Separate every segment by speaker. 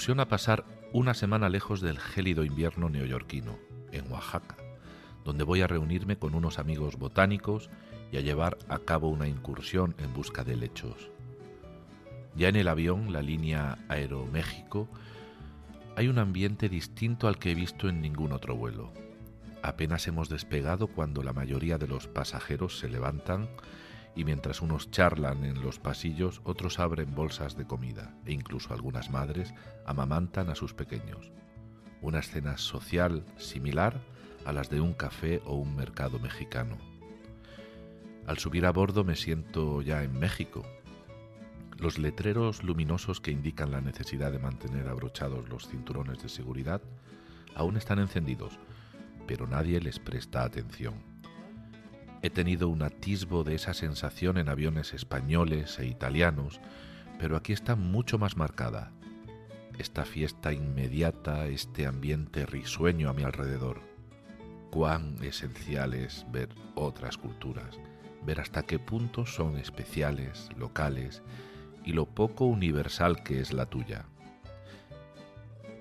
Speaker 1: Ilusiona pasar una semana lejos del gélido invierno neoyorquino, en Oaxaca, donde voy a reunirme con unos amigos botánicos y a llevar a cabo una incursión en busca de lechos. Ya en el avión, la línea Aeroméxico, hay un ambiente distinto al que he visto en ningún otro vuelo. Apenas hemos despegado cuando la mayoría de los pasajeros se levantan y mientras unos charlan en los pasillos, otros abren bolsas de comida e incluso algunas madres amamantan a sus pequeños. Una escena social similar a las de un café o un mercado mexicano. Al subir a bordo me siento ya en México. Los letreros luminosos que indican la necesidad de mantener abrochados los cinturones de seguridad aún están encendidos, pero nadie les presta atención. He tenido un atisbo de esa sensación en aviones españoles e italianos, pero aquí está mucho más marcada. Esta fiesta inmediata, este ambiente risueño a mi alrededor. Cuán esencial es ver otras culturas, ver hasta qué punto son especiales, locales y lo poco universal que es la tuya.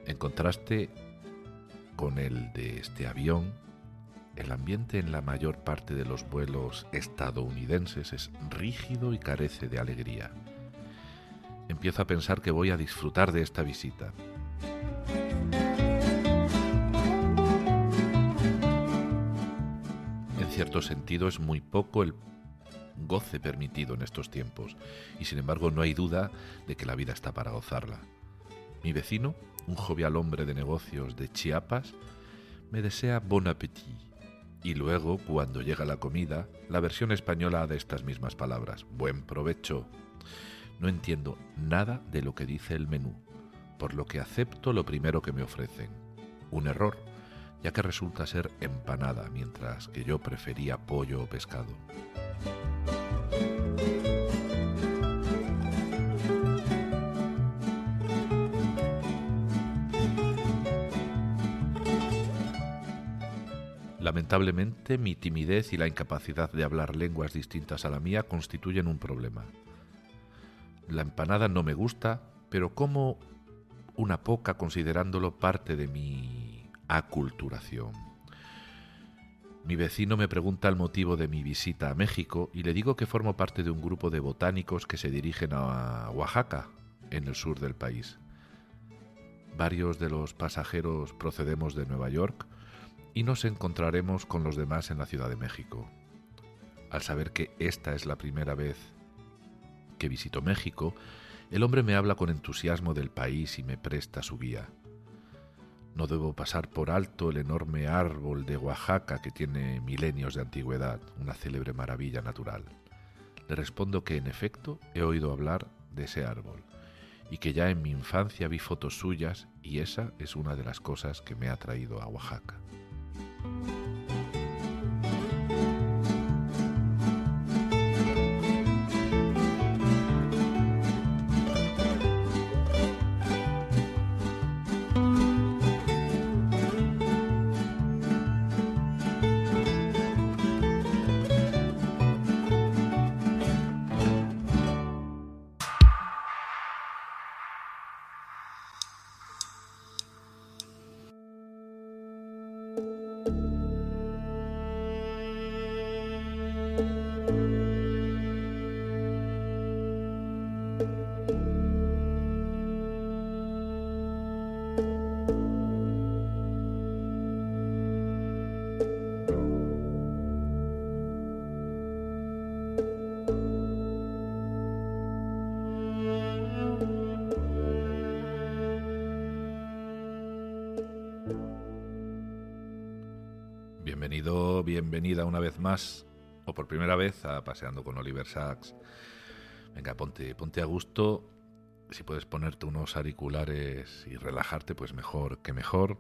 Speaker 1: En contraste con el de este avión, el ambiente en la mayor parte de los vuelos estadounidenses es rígido y carece de alegría. Empiezo a pensar que voy a disfrutar de esta visita. En cierto sentido es muy poco el goce permitido en estos tiempos, y sin embargo no hay duda de que la vida está para gozarla. Mi vecino, un jovial hombre de negocios de Chiapas, me desea bon appétit y luego, cuando llega la comida, la versión española de estas mismas palabras. Buen provecho. No entiendo nada de lo que dice el menú, por lo que acepto lo primero que me ofrecen. Un error, ya que resulta ser empanada, mientras que yo prefería pollo o pescado. Lamentablemente, mi timidez y la incapacidad de hablar lenguas distintas a la mía constituyen un problema. La empanada no me gusta, pero como una poca considerándolo parte de mi aculturación. Mi vecino me pregunta el motivo de mi visita a México y le digo que formo parte de un grupo de botánicos que se dirigen a Oaxaca, en el sur del país. Varios de los pasajeros procedemos de Nueva York, y nos encontraremos con los demás en la Ciudad de México. Al saber que esta es la primera vez que visito México, el hombre me habla con entusiasmo del país y me presta su guía. No debo pasar por alto el enorme árbol de Oaxaca que tiene milenios de antigüedad, una célebre maravilla natural. Le respondo que en efecto he oído hablar de ese árbol y que ya en mi infancia vi fotos suyas y esa es una de las cosas que me ha traído a Oaxaca. thank you o por primera vez, Paseando con Oliver Sacks. Venga, ponte, ponte a gusto. Si puedes ponerte unos auriculares y relajarte, pues mejor que mejor.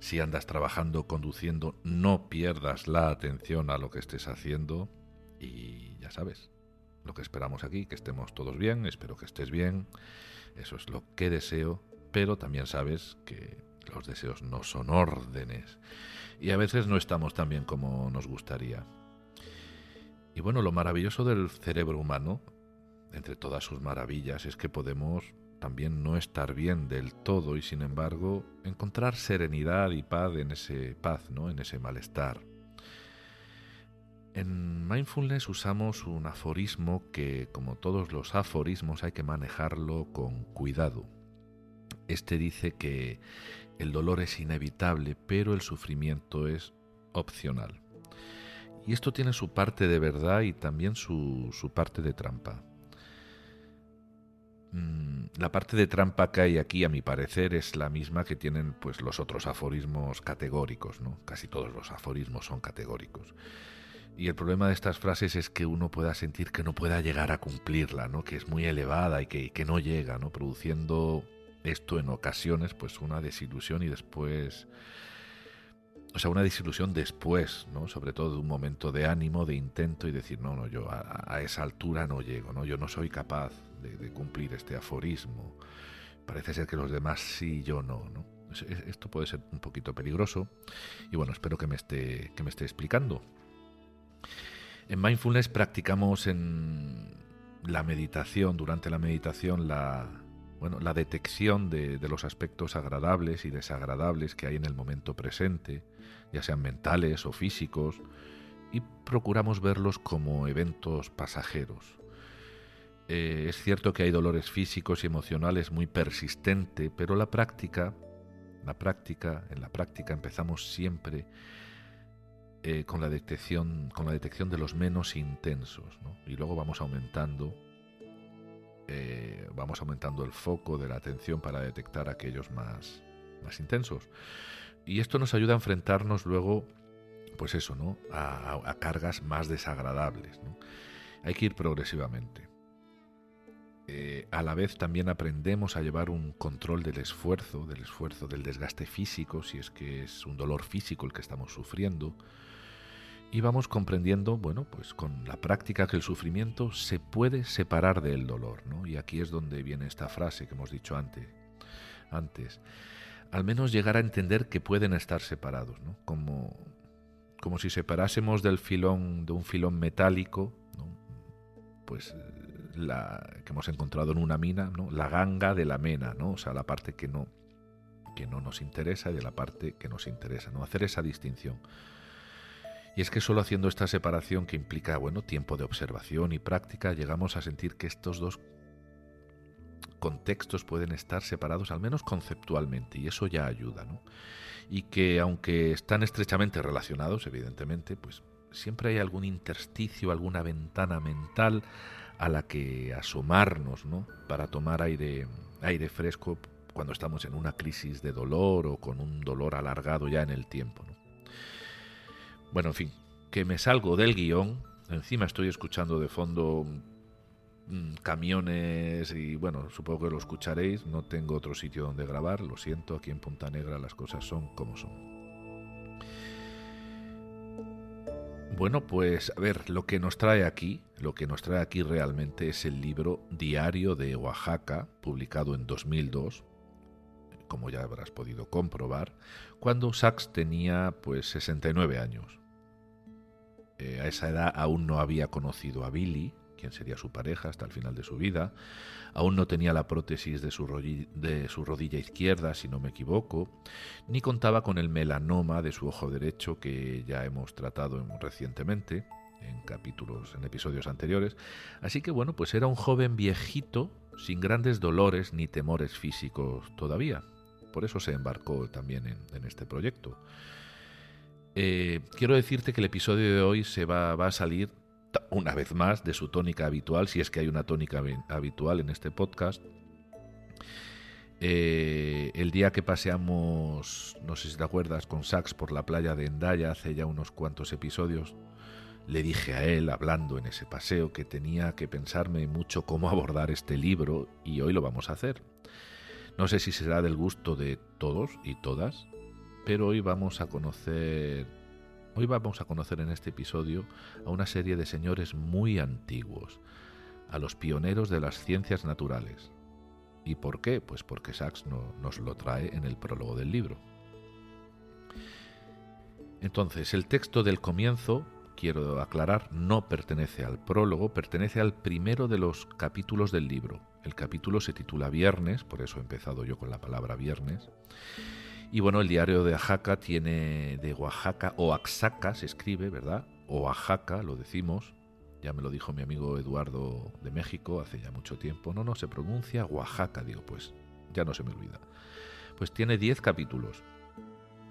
Speaker 1: Si andas trabajando, conduciendo, no pierdas la atención a lo que estés haciendo. Y ya sabes, lo que esperamos aquí, que estemos todos bien, espero que estés bien. Eso es lo que deseo, pero también sabes que los deseos no son órdenes y a veces no estamos tan bien como nos gustaría. Y bueno, lo maravilloso del cerebro humano, entre todas sus maravillas, es que podemos también no estar bien del todo y sin embargo encontrar serenidad y paz en ese paz, ¿no? En ese malestar. En mindfulness usamos un aforismo que, como todos los aforismos, hay que manejarlo con cuidado. Este dice que el dolor es inevitable, pero el sufrimiento es opcional. Y esto tiene su parte de verdad y también su, parte de trampa. Mm, la parte de trampa que hay aquí, a mi parecer, es la misma que tienen pues los otros aforismos categóricos, ¿no? Casi todos los aforismos son categóricos. Y el problema de estas frases es que uno pueda sentir que no pueda llegar a cumplirla, ¿no? Que es muy elevada y que, que no llega, ¿no? Produciendo esto en ocasiones, pues una desilusión y después o sea, una desilusión después, ¿no? Sobre todo de un momento de ánimo, de intento y decir, no, no, yo a, esa altura no llego, ¿no? Yo no soy capaz de, cumplir este aforismo. Parece ser que los demás sí, yo no, ¿no? Esto puede ser un poquito peligroso y bueno, espero que me esté, que me esté explicando. En mindfulness practicamos en la meditación, durante la meditación, la, bueno, la detección de, los aspectos agradables y desagradables que hay en el momento presente, ya sean mentales o físicos, y procuramos verlos como eventos pasajeros. Eh, es cierto que hay dolores físicos y emocionales muy persistentes, pero la práctica, la práctica, en la práctica empezamos siempre eh, con la detección, con la detección de los menos intensos, y luego vamos aumentando eh, vamos aumentando el foco de la atención para detectar aquellos más, más intensos. Y esto nos ayuda a enfrentarnos luego, pues eso, ¿no? A, cargas más desagradables. Hay que ir progresivamente. Eh, a la vez también aprendemos a llevar un control del esfuerzo, del esfuerzo, del desgaste físico, si es que es un dolor físico el que estamos sufriendo, y vamos comprendiendo, bueno, pues con la práctica que el sufrimiento se puede separar del dolor, ¿no? Y aquí es donde viene esta frase que hemos dicho antes. Antes, al menos llegar a entender que pueden estar separados, ¿no? Como, como si separásemos del filón, de un filón metálico, ¿no? Pues la que hemos encontrado en una mina, ¿no? La ganga de la mena, ¿no? O sea, la parte que no que no nos interesa y de la parte que nos interesa, ¿no? Hacer esa distinción. Y es que solo haciendo esta separación que implica, bueno, tiempo de observación y práctica, llegamos a sentir que estos dos contextos pueden estar separados, al menos conceptualmente, y eso ya ayuda, ¿no? Y que aunque están estrechamente relacionados, evidentemente, pues siempre hay algún intersticio, alguna ventana mental a la que asomarnos, ¿no? Para tomar aire, aire fresco cuando estamos en una crisis de dolor o con un dolor alargado ya en el tiempo. Bueno, en fin, que me salgo del guion. Encima estoy escuchando de fondo mm, camiones y bueno, supongo que lo escucharéis. No tengo otro sitio donde grabar. Lo siento, aquí en Punta Negra las cosas son como son. Bueno, pues a ver, lo que nos trae aquí, lo que nos trae aquí realmente es el libro Diario de Oaxaca, publicado en 2002, como ya habrás podido comprobar, cuando Sachs tenía pues 69 años. Eh, a esa edad aún no había conocido a Billy, quien sería su pareja hasta el final de su vida, aún no tenía la prótesis de su, de su rodilla izquierda, si no me equivoco, ni contaba con el melanoma de su ojo derecho que ya hemos tratado recientemente en capítulos, en episodios anteriores. Así que bueno, pues era un joven viejito sin grandes dolores ni temores físicos todavía. Por eso se embarcó también en, este proyecto. Eh, quiero decirte que el episodio de hoy se va, a salir una vez más de su tónica habitual, si es que hay una tónica habitual en este podcast. Eh, el día que paseamos, no sé si te acuerdas, con Sax por la playa de Endaya hace ya unos cuantos episodios, le dije a él, hablando en ese paseo, que tenía que pensarme mucho cómo abordar este libro y hoy lo vamos a hacer. No sé si será del gusto de todos y todas, pero hoy vamos a conocer hoy vamos a conocer en este episodio a una serie de señores muy antiguos, a los pioneros de las ciencias naturales. ¿Y por qué? Pues porque Sachs no, nos lo trae en el prólogo del libro. Entonces, el texto del comienzo quiero aclarar, no pertenece al prólogo, pertenece al primero de los capítulos del libro. El capítulo se titula Viernes, por eso he empezado yo con la palabra viernes. Y bueno, el diario de Oaxaca tiene de Oaxaca, Oaxaca se escribe, ¿verdad? Oaxaca, lo decimos. Ya me lo dijo mi amigo Eduardo de México hace ya mucho tiempo. No, no, se pronuncia Oaxaca, digo, pues ya no se me olvida. Pues tiene 10 capítulos.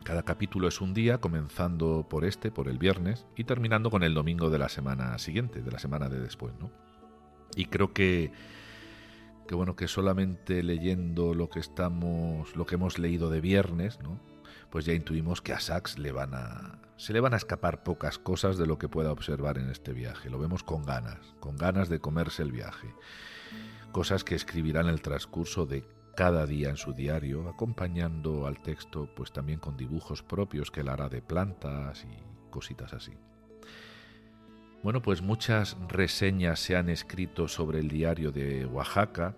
Speaker 1: Cada capítulo es un día, comenzando por este, por el viernes, y terminando con el domingo de la semana siguiente, de la semana de después, ¿no? Y creo que que bueno, que solamente leyendo lo que estamos, lo que hemos leído de viernes, ¿no? Pues ya intuimos que a Sachs le van a se le van a escapar pocas cosas de lo que pueda observar en este viaje. Lo vemos con ganas, con ganas de comerse el viaje. Cosas que escribirá en el transcurso de cada día en su diario, acompañando al texto pues también con dibujos propios que él hará de plantas y cositas así. Bueno, pues muchas reseñas se han escrito sobre el diario de Oaxaca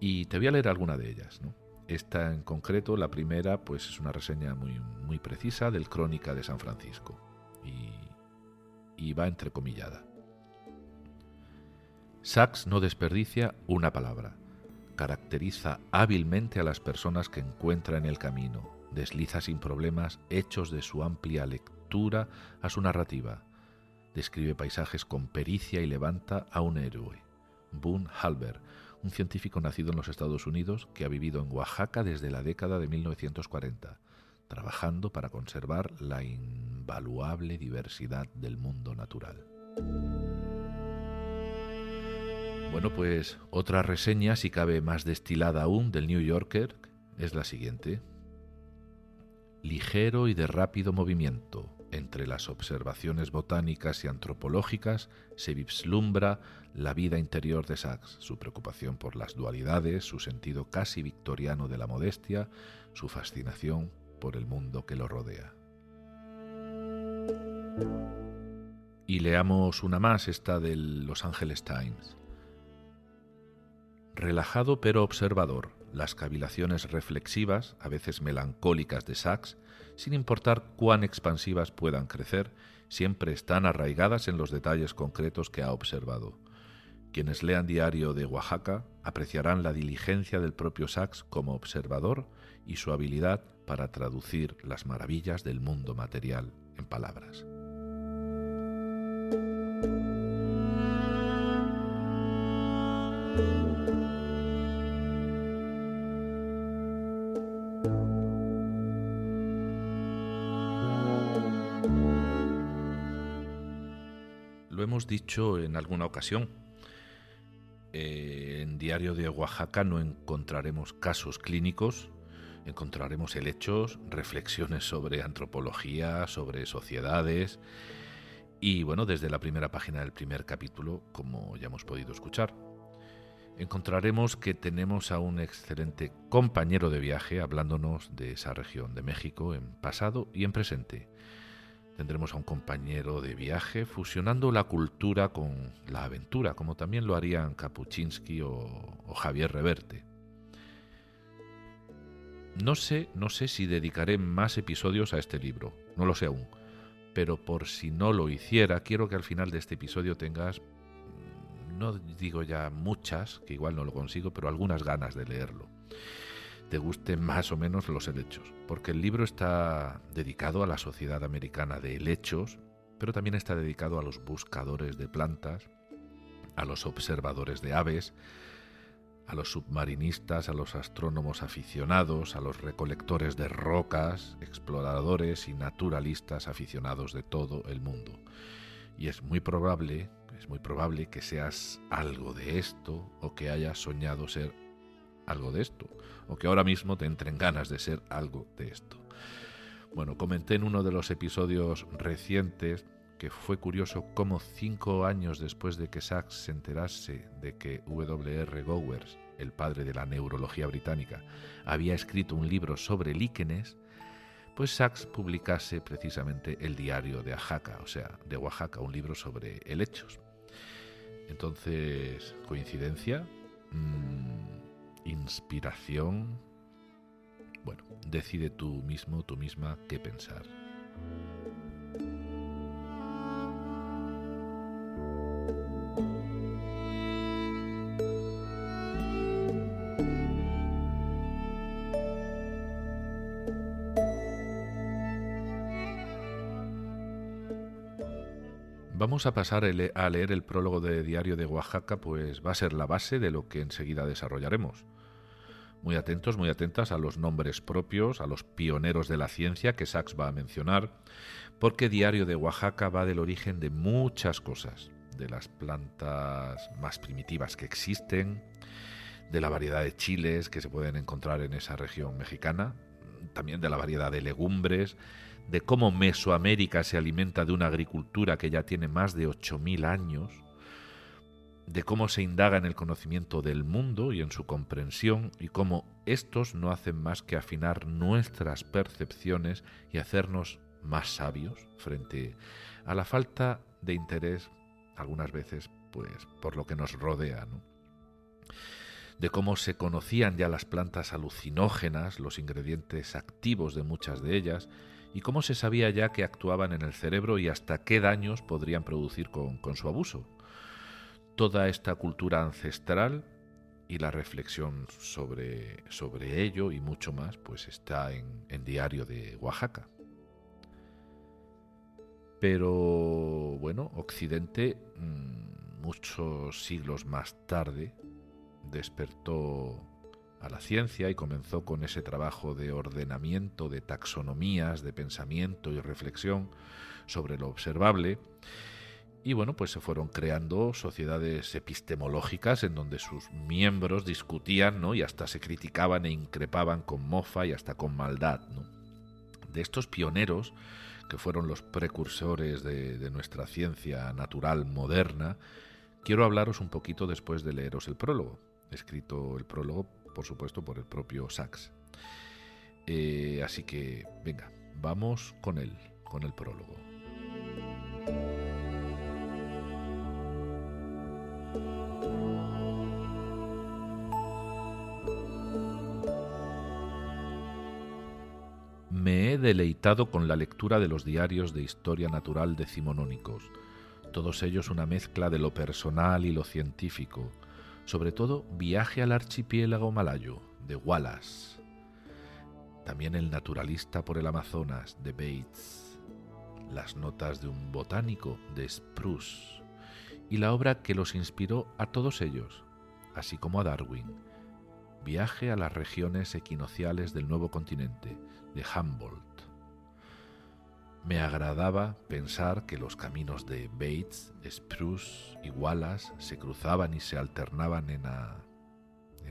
Speaker 1: y te voy a leer alguna de ellas. Esta en concreto, la primera, pues es una reseña muy, muy precisa del Crónica de San Francisco y, y va entrecomillada. Sachs no desperdicia una palabra. Caracteriza hábilmente a las personas que encuentra en el camino. Desliza sin problemas hechos de su amplia lectura a su narrativa describe paisajes con pericia y levanta a un héroe, Boone Halber, un científico nacido en los Estados Unidos que ha vivido en Oaxaca desde la década de 1940, trabajando para conservar la invaluable diversidad del mundo natural. Bueno, pues otra reseña, si cabe más destilada aún, del New Yorker es la siguiente. Ligero y de rápido movimiento, entre las observaciones botánicas y antropológicas se vislumbra la vida interior de Sachs, su preocupación por las dualidades, su sentido casi victoriano de la modestia, su fascinación por el mundo que lo rodea. Y leamos una más, esta del Los Angeles Times. Relajado pero observador, las cavilaciones reflexivas, a veces melancólicas de Sachs, sin importar cuán expansivas puedan crecer, siempre están arraigadas en los detalles concretos que ha observado. Quienes lean Diario de Oaxaca apreciarán la diligencia del propio Sachs como observador y su habilidad para traducir las maravillas del mundo material en palabras. Dicho en alguna ocasión. Eh, en Diario de Oaxaca no encontraremos casos clínicos, encontraremos helechos, reflexiones sobre antropología, sobre sociedades y bueno, desde la primera página del primer capítulo, como ya hemos podido escuchar. Encontraremos que tenemos a un excelente compañero de viaje hablándonos de esa región de México en pasado y en presente Tendremos a un compañero de viaje fusionando la cultura con la aventura, como también lo harían Kapuczynski o, Javier Reverte. No sé, no sé si dedicaré más episodios a este libro, no lo sé aún, pero por si no lo hiciera, quiero que al final de este episodio tengas, no digo ya muchas, que igual no lo consigo, pero algunas ganas de leerlo te gusten más o menos los helechos, porque el libro está dedicado a la sociedad americana de helechos, pero también está dedicado a los buscadores de plantas, a los observadores de aves, a los submarinistas, a los astrónomos aficionados, a los recolectores de rocas, exploradores y naturalistas aficionados de todo el mundo. Y es muy probable, es muy probable que seas algo de esto o que hayas soñado ser algo de esto, o que ahora mismo te entren ganas de ser algo de esto. Bueno, comenté en uno de los episodios recientes que fue curioso cómo cinco años después de que Sachs se enterase de que W.R. Gowers, el padre de la neurología británica, había escrito un libro sobre líquenes, pues Sachs publicase precisamente el diario de Oaxaca, o sea, de Oaxaca, un libro sobre helechos. Entonces, ¿coincidencia? Mm, inspiración. Bueno, decide tú mismo, tú misma, qué pensar. Vamos a pasar a leer el prólogo de Diario de Oaxaca, pues va a ser la base de lo que enseguida desarrollaremos. Muy atentos, muy atentas a los nombres propios, a los pioneros de la ciencia que Sachs va a mencionar, porque Diario de Oaxaca va del origen de muchas cosas, de las plantas más primitivas que existen, de la variedad de chiles que se pueden encontrar en esa región mexicana, también de la variedad de legumbres, de cómo Mesoamérica se alimenta de una agricultura que ya tiene más de 8.000 años, de cómo se indaga en el conocimiento del mundo y en su comprensión y cómo estos no hacen más que afinar nuestras percepciones y hacernos más sabios frente a la falta de interés algunas veces pues por lo que nos rodea, de cómo se conocían ya las plantas alucinógenas, los ingredientes activos de muchas de ellas, y cómo se sabía ya que actuaban en el cerebro y hasta qué daños podrían producir con, su abuso toda esta cultura ancestral y la reflexión sobre, sobre ello y mucho más, pues está en, en Diario de Oaxaca. Pero bueno, Occidente, mm, muchos siglos más tarde, despertó a la ciencia y comenzó con ese trabajo de ordenamiento, de taxonomías, de pensamiento y reflexión sobre lo observable y bueno, pues se fueron creando sociedades epistemológicas en donde sus miembros discutían ¿no? y hasta se criticaban e increpaban con mofa y hasta con maldad. ¿no? De estos pioneros, que fueron los precursores de, de, nuestra ciencia natural moderna, quiero hablaros un poquito después de leeros el prólogo, escrito el prólogo, por supuesto, por el propio Sachs. Eh, así que, venga, vamos con él, con el prólogo. Me he deleitado con la lectura de los diarios de historia natural decimonónicos, todos ellos una mezcla de lo personal y lo científico, sobre todo Viaje al archipiélago malayo, de Wallace, también El naturalista por el Amazonas, de Bates, las notas de un botánico, de Spruce, y la obra que los inspiró a todos ellos, así como a Darwin, Viaje a las regiones equinociales del nuevo continente, de Humboldt. Me agradaba pensar que los caminos de Bates, Spruce y Wallace se cruzaban y se alternaban en,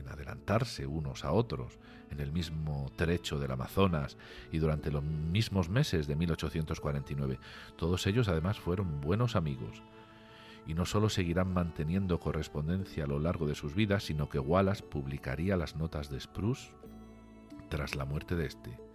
Speaker 1: adelantarse unos a otros en el mismo trecho del Amazonas y durante los mismos meses de 1849. Todos ellos además fueron buenos amigos y no solo seguirán manteniendo correspondencia a lo largo de sus vidas, sino que Wallace publicaría las notas de Spruce tras la muerte de este.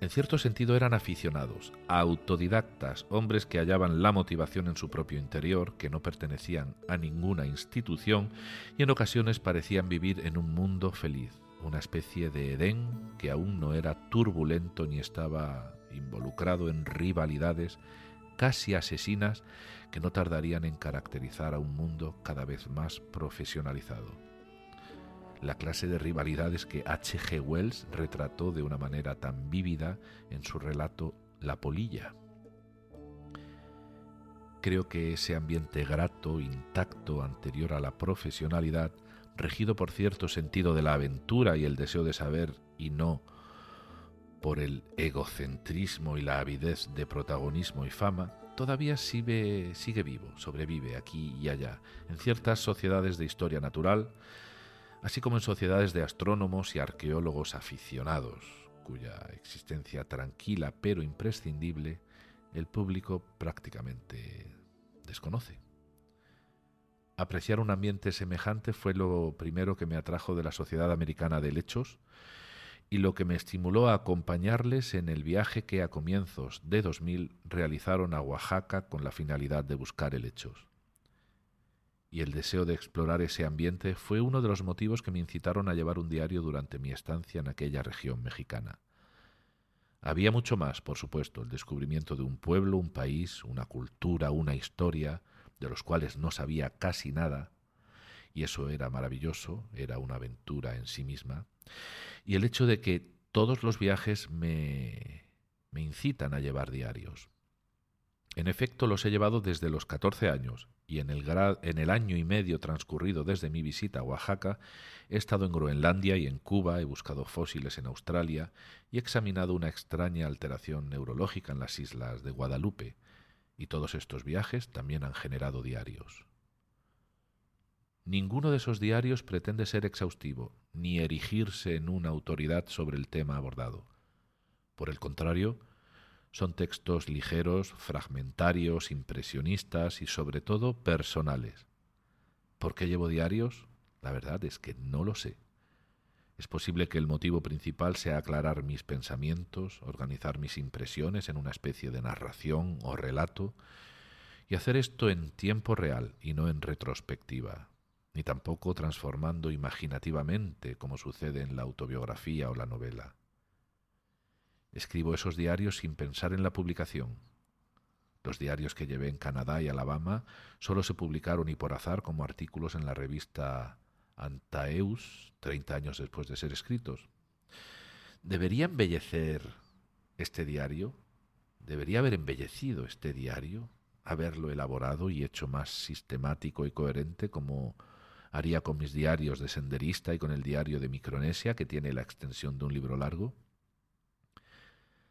Speaker 1: En cierto sentido eran aficionados, autodidactas, hombres que hallaban la motivación en su propio interior, que no pertenecían a ninguna institución y en ocasiones parecían vivir en un mundo feliz, una especie de Edén que aún no era turbulento ni estaba involucrado en rivalidades casi asesinas que no tardarían en caracterizar a un mundo cada vez más profesionalizado. La clase de rivalidades que H. G. Wells retrató de una manera tan vívida en su relato La polilla. Creo que ese ambiente grato, intacto, anterior a la profesionalidad, regido por cierto sentido de la aventura y el deseo de saber y no por el egocentrismo y la avidez de protagonismo y fama, todavía sigue, sigue vivo, sobrevive aquí y allá, en ciertas sociedades de historia natural, así como en sociedades de astrónomos y arqueólogos aficionados, cuya existencia tranquila pero imprescindible el público prácticamente desconoce. Apreciar un ambiente semejante fue lo primero que me atrajo de la Sociedad Americana de Lechos, y lo que me estimuló a acompañarles en el viaje que a comienzos de 2000 realizaron a Oaxaca con la finalidad de buscar helechos. Y el deseo de explorar ese ambiente fue uno de los motivos que me incitaron a llevar un diario durante mi estancia en aquella región mexicana. Había mucho más, por supuesto, el descubrimiento de un pueblo, un país, una cultura, una historia, de los cuales no sabía casi nada, y eso era maravilloso, era una aventura en sí misma, y el hecho de que todos los viajes me, me incitan a llevar diarios. En efecto, los he llevado desde los 14 años y en el, en el, año y medio transcurrido desde mi visita a Oaxaca he estado en Groenlandia y en Cuba, he buscado fósiles en Australia y he examinado una extraña alteración neurológica en las islas de Guadalupe, y todos estos viajes también han generado diarios. Ninguno de esos diarios pretende ser exhaustivo, ni erigirse en una autoridad sobre el tema abordado. Por el contrario, son textos ligeros, fragmentarios, impresionistas y sobre todo personales. ¿Por qué llevo diarios? La verdad es que no lo sé. Es posible que el motivo principal sea aclarar mis pensamientos, organizar mis impresiones en una especie de narración o relato, y hacer esto en tiempo real y no en retrospectiva, ni tampoco transformando imaginativamente como sucede en la autobiografía o la novela. Escribo esos diarios sin pensar en la publicación. Los diarios que llevé en Canadá y Alabama solo se publicaron y por azar como artículos en la revista Antaeus, 30 años después de ser escritos. ¿Debería embellecer este diario? ¿Debería haber embellecido este diario? ¿Haberlo elaborado y hecho más sistemático y coherente como haría con mis diarios de senderista y con el diario de Micronesia, que tiene la extensión de un libro largo?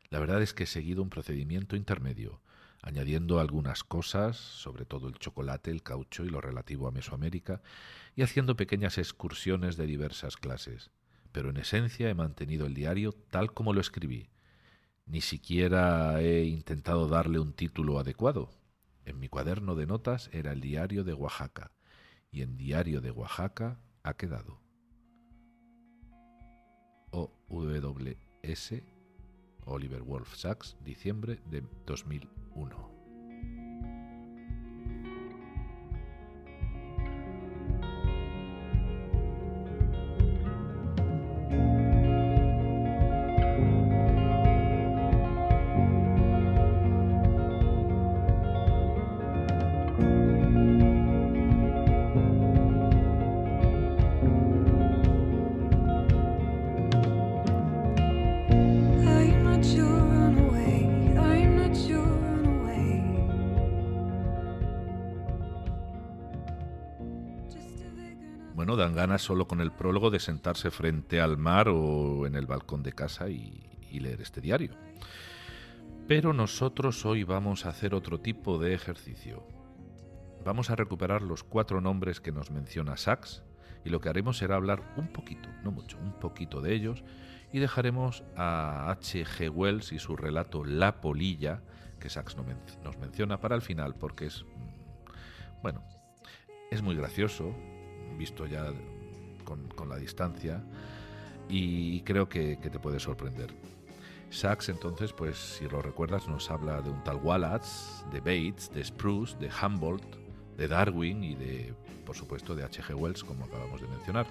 Speaker 1: La verdad es que he seguido un procedimiento intermedio, añadiendo algunas cosas, sobre todo el chocolate, el caucho y lo relativo a Mesoamérica, y haciendo pequeñas excursiones de diversas clases. Pero en esencia he mantenido el diario tal como lo escribí. Ni siquiera he intentado darle un título adecuado. En mi cuaderno de notas era el diario de Oaxaca, y en diario de Oaxaca ha quedado. O W S Oliver Wolf Sachs, diciembre de 2001. Ganas solo con el prólogo de sentarse frente al mar o en el balcón de casa y, leer este diario. Pero nosotros hoy vamos a hacer otro tipo de ejercicio. Vamos a recuperar los cuatro nombres que nos menciona Sachs y lo que haremos será hablar un poquito, no mucho, un poquito de ellos y dejaremos a H.G. Wells y su relato La polilla, que Sachs nos menciona para el final porque es, mm, bueno, es muy gracioso, visto ya con, la distancia y creo que, te puede sorprender. Sachs entonces, pues si lo recuerdas, nos habla de un tal Wallace, de Bates, de Spruce, de Humboldt, de Darwin y de, por supuesto, de H.G. Wells, como acabamos de mencionar.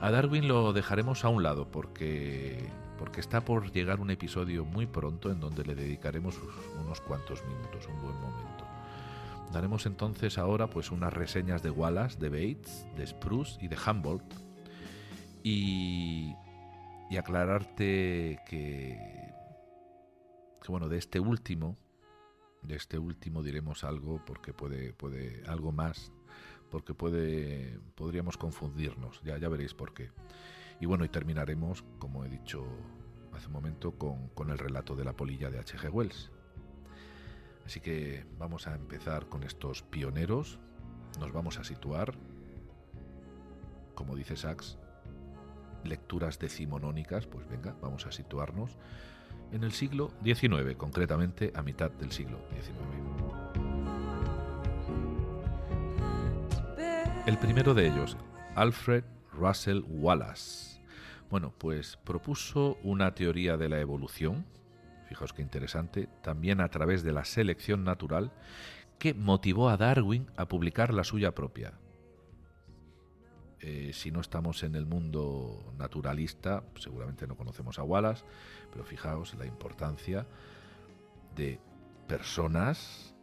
Speaker 1: A Darwin lo dejaremos a un lado porque, porque está por llegar un episodio muy pronto en donde le dedicaremos unos cuantos minutos, un buen momento. Daremos entonces ahora pues unas reseñas de Wallace, de Bates, de Spruce y de Humboldt y, y aclararte que, que, bueno, de este último, de este último diremos algo porque puede, puede algo más, porque puede, podríamos confundirnos, ya, ya veréis por qué. Y bueno, y terminaremos, como he dicho hace un momento, con, con el relato de la polilla de H.G. Wells. Así que vamos a empezar con estos pioneros, nos vamos a situar, como dice Sachs, lecturas decimonónicas, pues venga, vamos a situarnos en el siglo XIX, concretamente a mitad del siglo XIX. El primero de ellos, Alfred Russell Wallace. Bueno, pues propuso una teoría de la evolución, fijaos qué interesante, también a través de la selección natural, que motivó a Darwin a publicar la suya propia. Eh, si no estamos en el mundo naturalista, seguramente no conocemos a Wallace, pero fijaos la importancia de personas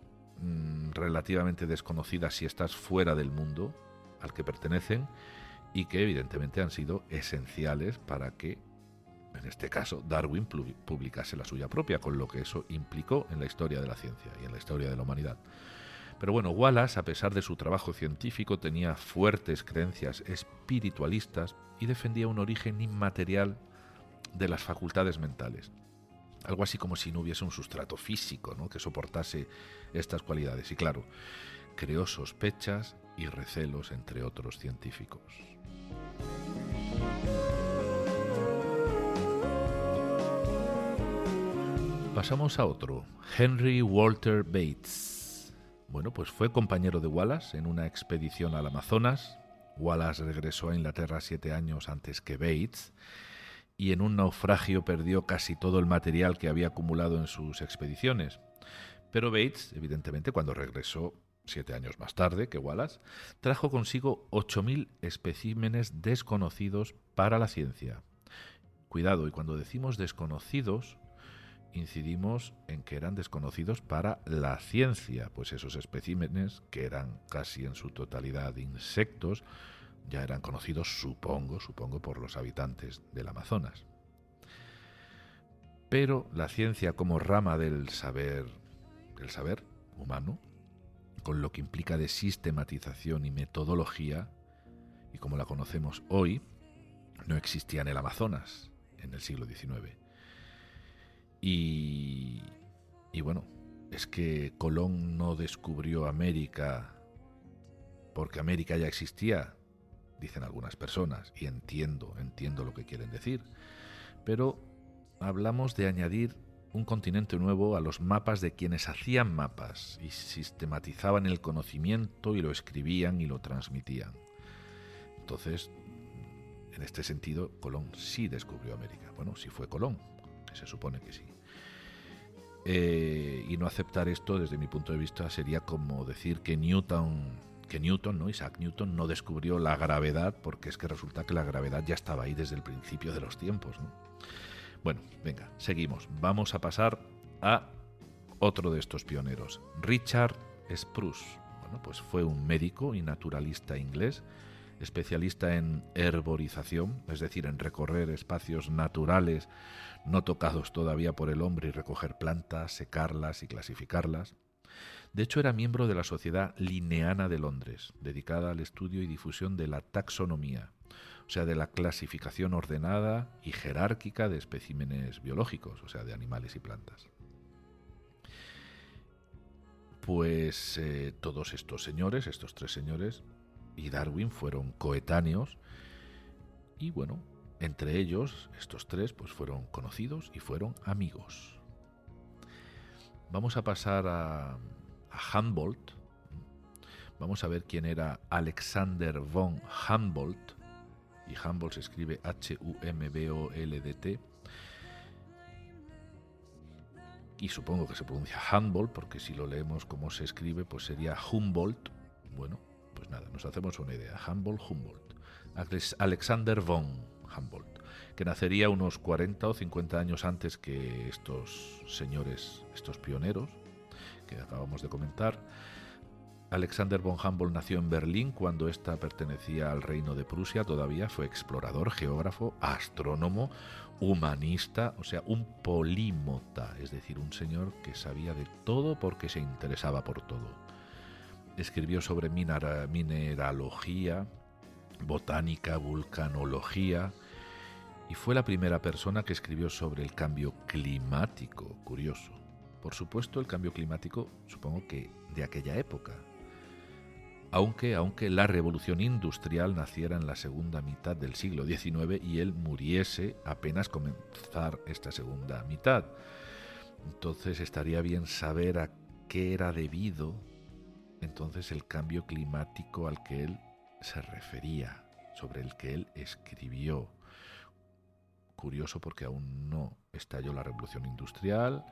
Speaker 1: mm, relativamente desconocidas si estás fuera del mundo al que pertenecen y que evidentemente han sido esenciales para que en este caso Darwin, publicase la suya propia, con lo que eso implicó en la historia de la ciencia y en la historia de la humanidad. Pero bueno, Wallace, a pesar de su trabajo científico, tenía fuertes creencias espiritualistas y defendía un origen inmaterial de las facultades mentales. Algo así como si no hubiese un sustrato físico ¿no? que soportase estas cualidades. Y claro, creó sospechas y recelos entre otros científicos. Pasamos a otro, Henry Walter Bates. Bueno, pues fue compañero de Wallace en una expedición al Amazonas. Wallace regresó a Inglaterra siete años antes que Bates y en un naufragio perdió casi todo el material que había acumulado en sus expediciones. Pero Bates, evidentemente, cuando regresó siete años más tarde que Wallace, trajo consigo 8.000 especímenes desconocidos para la ciencia. Cuidado, y cuando decimos desconocidos, incidimos en que eran desconocidos para la ciencia, pues esos especímenes, que eran casi en su totalidad insectos, ya eran conocidos, supongo, supongo, por los habitantes del Amazonas. Pero la ciencia como rama del saber, del saber humano, con lo que implica de sistematización y metodología, y como la conocemos hoy, no existía en el Amazonas en el siglo XIX. Y, bueno, es que Colón no descubrió América porque América ya existía, dicen algunas personas, y entiendo, entiendo lo que quieren decir, pero hablamos de añadir un continente nuevo a los mapas de quienes hacían mapas y sistematizaban el conocimiento y lo escribían y lo transmitían. Entonces, en este sentido, Colón sí descubrió América. Bueno, sí fue Colón, se supone que sí. Eh, y no aceptar esto, desde mi punto de vista, sería como decir que Newton, que Newton, ¿no? Isaac Newton, no descubrió la gravedad, porque es que resulta que la gravedad ya estaba ahí desde el principio de los tiempos. Bueno, venga, seguimos. Vamos a pasar a otro de estos pioneros, Richard Spruce. Bueno, pues fue un médico y naturalista inglés, especialista en herborización, es decir, en recorrer espacios naturales no tocados todavía por el hombre y recoger plantas, secarlas y clasificarlas. De hecho, era miembro de la Sociedad Lineana de Londres, dedicada al estudio y difusión de la taxonomía, o sea, de la clasificación ordenada y jerárquica de especímenes biológicos, o sea, de animales y plantas. Pues eh, todos estos señores, estos tres señores, y Darwin fueron coetáneos y bueno, entre ellos, estos tres, pues fueron conocidos y fueron amigos. Vamos a pasar a, Humboldt. Vamos a ver quién era Alexander von Humboldt y Humboldt se escribe H-U-M-B-O-L-D-T. Y supongo que se pronuncia Humboldt, porque si lo leemos como se escribe, pues sería Humboldt. Bueno, pues nada, nos hacemos una idea. Humboldt, Humboldt. Alexander von Humboldt, que nacería unos 40 o 50 años antes que estos señores, estos pioneros que acabamos de comentar. Alexander von Humboldt nació en Berlín cuando ésta pertenecía al reino de Prusia, todavía fue explorador, geógrafo, astrónomo, humanista, o sea, un polímota, es decir, un señor que sabía de todo porque se interesaba por todo. Escribió sobre mineralogía, botánica, vulcanología, y fue la primera persona que escribió sobre el cambio climático, curioso. Por supuesto, el cambio climático, supongo que de aquella época, aunque, aunque la revolución industrial naciera en la segunda mitad del siglo XIX y él muriese apenas comenzar esta segunda mitad. Entonces estaría bien saber a qué era debido entonces el cambio climático al que él se refería, sobre el que él escribió. Curioso porque aún no estalló la revolución industrial,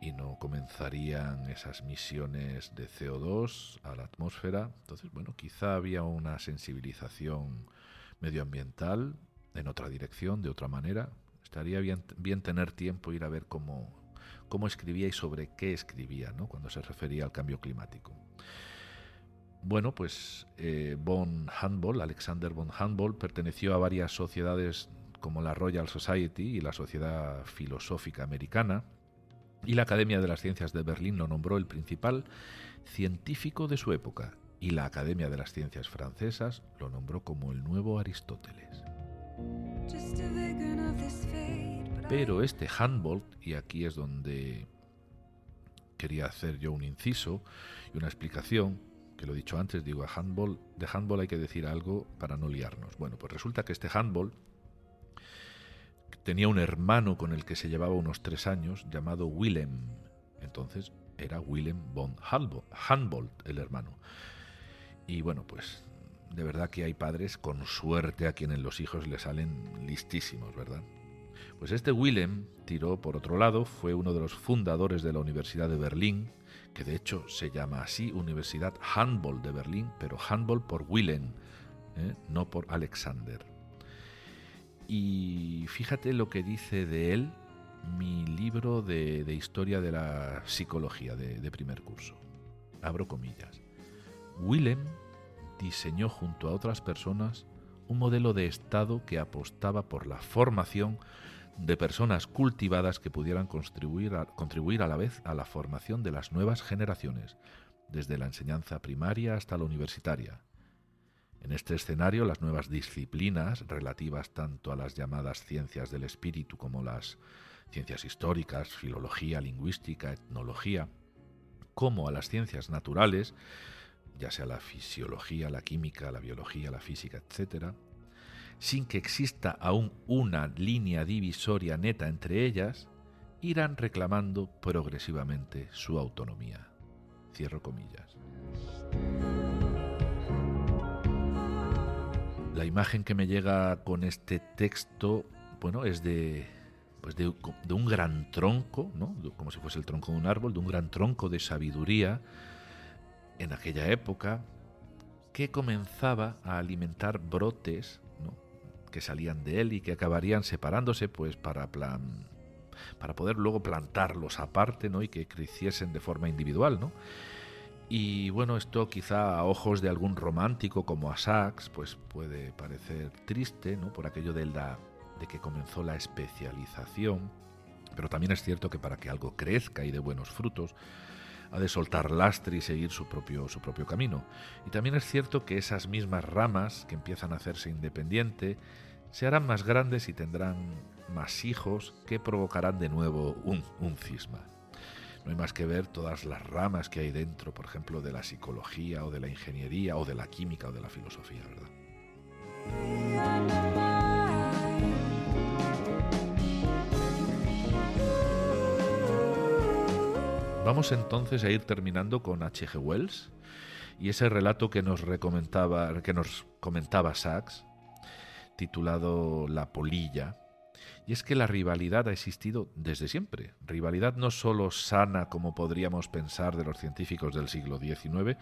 Speaker 1: y no comenzarían esas misiones de CO2 a la atmósfera. Entonces, bueno, quizá había una sensibilización medioambiental en otra dirección, de otra manera. Estaría bien, bien tener tiempo ir a ver cómo, cómo escribía y sobre qué escribía ¿no? cuando se refería al cambio climático. Bueno, pues eh, von Humboldt, Alexander von Humboldt, perteneció a varias sociedades como la Royal Society y la Sociedad Filosófica Americana, y la Academia de las Ciencias de Berlín lo nombró el principal científico de su época, y la Academia de las Ciencias Francesas lo nombró como el nuevo Aristóteles. Pero este Humboldt, y aquí es donde quería hacer yo un inciso y una explicación, que lo he dicho antes, digo, a handball, de handball hay que decir algo para no liarnos. Bueno, pues resulta que este handball tenía un hermano con el que se llevaba unos tres años llamado Willem. Entonces era Willem von Humboldt, el hermano. Y bueno, pues de verdad que hay padres con suerte a quienes los hijos le salen listísimos, ¿verdad? Pues este Willem tiró por otro lado, fue uno de los fundadores de la Universidad de Berlín, que de hecho se llama así Universidad Humboldt de Berlín, pero Humboldt por Willem, ¿eh? no por Alexander. Y fíjate lo que dice de él mi libro de, historia de la psicología de, de primer curso. Abro comillas. Willem diseñó junto a otras personas un modelo de Estado que apostaba por la formación de personas cultivadas que pudieran contribuir a, contribuir a la vez a la formación de las nuevas generaciones, desde la enseñanza primaria hasta la universitaria. En este escenario, las nuevas disciplinas relativas tanto a las llamadas ciencias del espíritu como las ciencias históricas, filología, lingüística, etnología, como a las ciencias naturales, ya sea la fisiología, la química, la biología, la física, etc., sin que exista aún una línea divisoria neta entre ellas, irán reclamando progresivamente su autonomía. Cierro comillas. La imagen que me llega con este texto, bueno, es de, pues de, de un gran tronco, ¿no? como si fuese el tronco de un árbol, de un gran tronco de sabiduría en aquella época que comenzaba a alimentar brotes que salían de él y que acabarían separándose pues para plan para poder luego plantarlos aparte ¿no? y que creciesen de forma individual ¿no? y bueno esto quizá a ojos de algún romántico como a Sachs pues puede parecer triste ¿no? por aquello de la de que comenzó la especialización pero también es cierto que para que algo crezca y dé buenos frutos ha de soltar lastre y seguir su propio, su propio camino. Y también es cierto que esas mismas ramas que empiezan a hacerse independiente se harán más grandes y tendrán más hijos que provocarán de nuevo un, un cisma. No hay más que ver todas las ramas que hay dentro, por ejemplo, de la psicología o de la ingeniería o de la química o de la filosofía, ¿verdad? Vamos entonces a ir terminando con H.G. Wells y ese relato que nos, recomendaba, que nos comentaba Sachs, titulado La polilla, y es que la rivalidad ha existido desde siempre. Rivalidad no solo sana como podríamos pensar de los científicos del siglo XIX,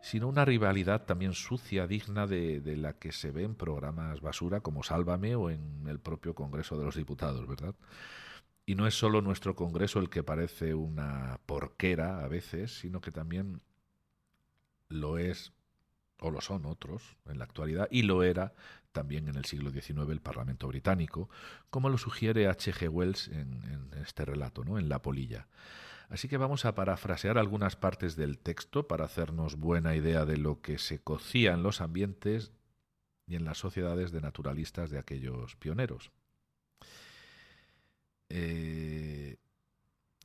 Speaker 1: sino una rivalidad también sucia, digna de, de, la que se ve en programas basura como Sálvame o en el propio Congreso de los Diputados, ¿verdad? Y no es solo nuestro Congreso el que parece una porquera a veces, sino que también lo es o lo son otros en la actualidad, y lo era también en el siglo XIX el Parlamento británico, como lo sugiere H.G. Wells en, en, este relato, ¿no? en La Polilla. Así que vamos a parafrasear algunas partes del texto para hacernos buena idea de lo que se cocía en los ambientes y en las sociedades de naturalistas de aquellos pioneros. Eh,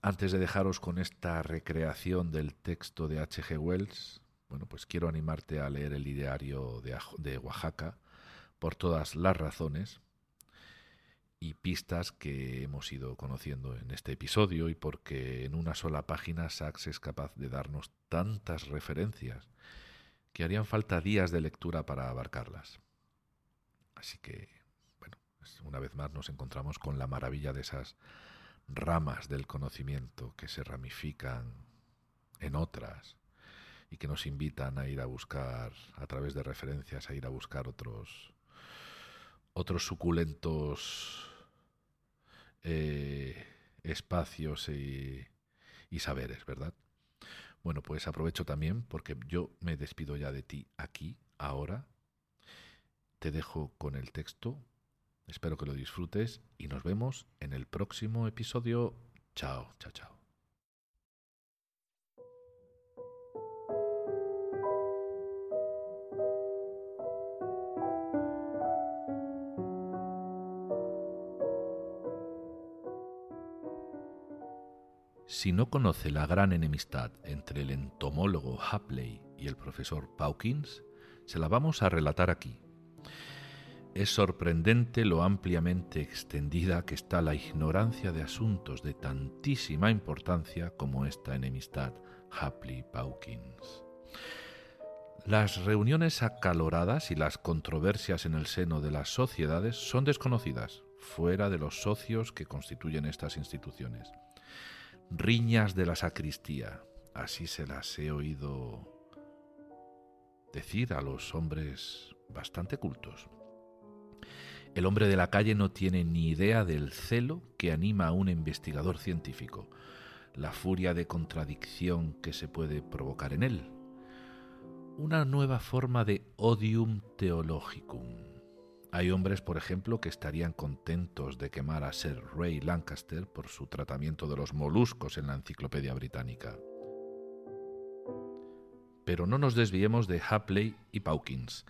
Speaker 1: antes de dejaros con esta recreación del texto de H.G. Wells, bueno, pues quiero animarte a leer el ideario de, de Oaxaca por todas las razones y pistas que hemos ido conociendo en este episodio y porque en una sola página Sachs es capaz de darnos tantas referencias que harían falta días de lectura para abarcarlas. Así que, pues una vez más nos encontramos con la maravilla de esas ramas del conocimiento que se ramifican en otras y que nos invitan a ir a buscar, a través de referencias, a ir a buscar otros, otros suculentos eh, espacios y, y saberes, ¿verdad? Bueno, pues aprovecho también porque yo me despido ya de ti aquí, ahora. Te dejo con el texto Espero que lo disfrutes y nos vemos en el próximo episodio. Chao, chao, chao. Si no conoce la gran enemistad entre el entomólogo Hapley y el profesor Pawkins, se la vamos a relatar aquí. Es sorprendente lo ampliamente extendida que está la ignorancia de asuntos de tantísima importancia como esta enemistad Hapley-Pawkins. Las reuniones acaloradas y las controversias en el seno de las sociedades son desconocidas, fuera de los socios que constituyen estas instituciones. Riñas de la sacristía, así se las he oído decir a los hombres bastante cultos. El hombre de la calle no tiene ni idea del celo que anima a un investigador científico, la furia de contradicción que se puede provocar en él. Una nueva forma de odium theologicum. Hay hombres, por ejemplo, que estarían contentos de quemar a Sir Ray Lancaster por su tratamiento de los moluscos en la Enciclopedia Británica. Pero no nos desviemos de Hapley y Pawkins.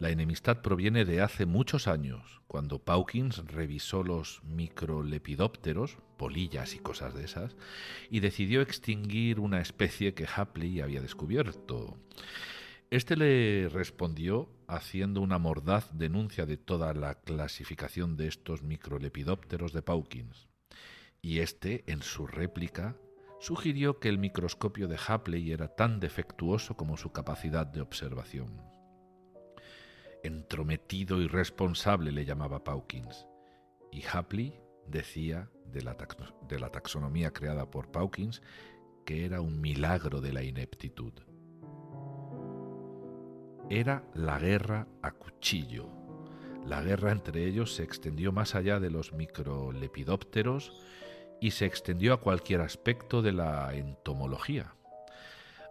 Speaker 1: La enemistad proviene de hace muchos años, cuando Pawkins revisó los microlepidópteros, polillas y cosas de esas, y decidió extinguir una especie que Hapley había descubierto. Este le respondió haciendo una mordaz denuncia de toda la clasificación de estos microlepidópteros de Pawkins. Y este, en su réplica, sugirió que el microscopio de Hapley era tan defectuoso como su capacidad de observación entrometido y responsable le llamaba Pawkins. Y Hapley decía de la, de la taxonomía creada por Pawkins que era un milagro de la ineptitud. Era la guerra a cuchillo. La guerra entre ellos se extendió más allá de los microlepidópteros y se extendió a cualquier aspecto de la entomología.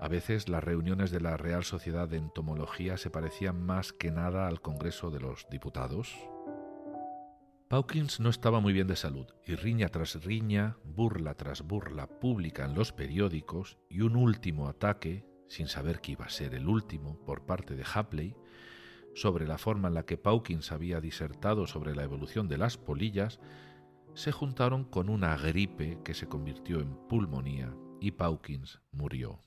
Speaker 1: A veces las reuniones de la Real Sociedad de Entomología se parecían más que nada al Congreso de los Diputados. Pawkins no estaba muy bien de salud y riña tras riña, burla tras burla pública en los periódicos y un último ataque, sin saber que iba a ser el último, por parte de Hapley, sobre la forma en la que Pawkins había disertado sobre la evolución de las polillas, se juntaron con una gripe que se convirtió en pulmonía y Pawkins murió.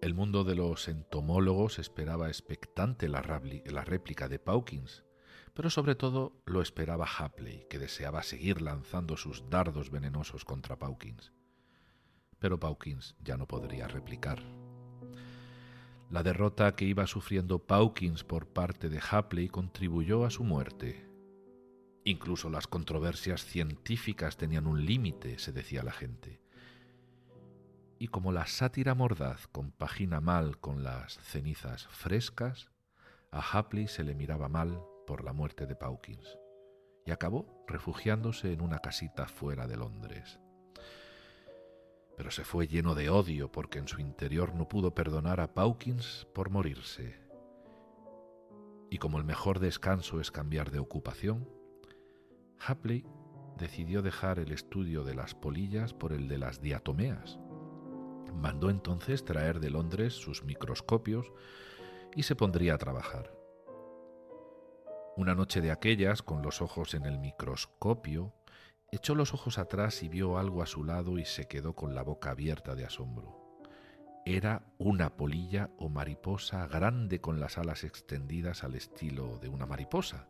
Speaker 1: El mundo de los entomólogos esperaba expectante la, réplica de Pawkins, pero sobre todo lo esperaba Hapley, que deseaba seguir lanzando sus dardos venenosos contra Pawkins. Pero Pawkins ya no podría replicar. La derrota que iba sufriendo Pawkins por parte de Hapley contribuyó a su muerte. Incluso las controversias científicas tenían un límite, se decía la gente y como la sátira mordaz compagina mal con las cenizas frescas, a Hapley se le miraba mal por la muerte de Pawkins y acabó refugiándose en una casita fuera de Londres. Pero se fue lleno de odio porque en su interior no pudo perdonar a Pawkins por morirse. Y como el mejor descanso es cambiar de ocupación, Hapley decidió dejar el estudio de las polillas por el de las diatomeas Mandó entonces traer de Londres sus microscopios y se pondría a trabajar. Una noche de aquellas, con los ojos en el microscopio, echó los ojos atrás y vio algo a su lado y se quedó con la boca abierta de asombro. Era una polilla o mariposa grande con las alas extendidas al estilo de una mariposa.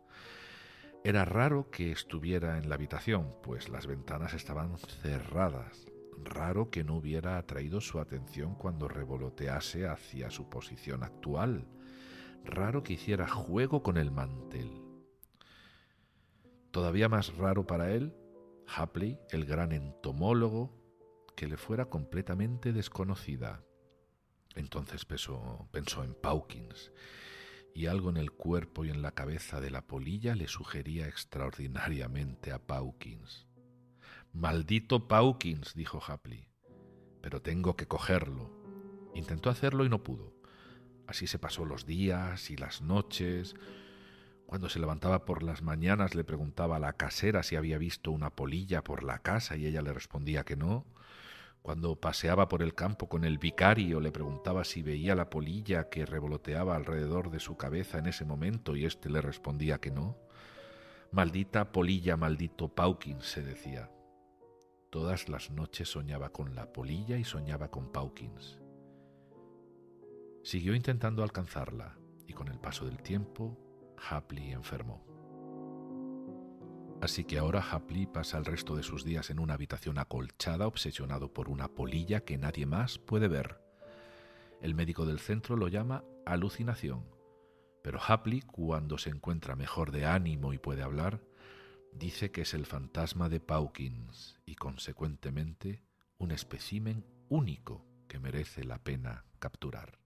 Speaker 1: Era raro que estuviera en la habitación, pues las ventanas estaban cerradas. Raro que no hubiera atraído su atención cuando revolotease hacia su posición actual. Raro que hiciera juego con el mantel. Todavía más raro para él, Hapley, el gran entomólogo, que le fuera completamente desconocida. Entonces pensó, en Pawkins, y algo en el cuerpo y en la cabeza de la polilla le sugería extraordinariamente a Pawkins. Maldito Pawkins, dijo Hapley. Pero tengo que cogerlo. Intentó hacerlo y no pudo. Así se pasó los días y las noches. Cuando se levantaba por las mañanas le preguntaba a la casera si había visto una polilla por la casa y ella le respondía que no. Cuando paseaba por el campo con el vicario le preguntaba si veía la polilla que revoloteaba alrededor de su cabeza en ese momento y éste le respondía que no. Maldita polilla, maldito Paukin, se decía. Todas las noches soñaba con la polilla y soñaba con Pawkins. Siguió intentando alcanzarla y con el paso del tiempo, Hapley enfermó. Así que ahora Hapley pasa el resto de sus días en una habitación acolchada, obsesionado por una polilla que nadie más puede ver. El médico del centro lo llama alucinación, pero Hapley, cuando se encuentra mejor de ánimo y puede hablar, dice que es el fantasma de Pawkins y consecuentemente un espécimen único que merece la pena capturar.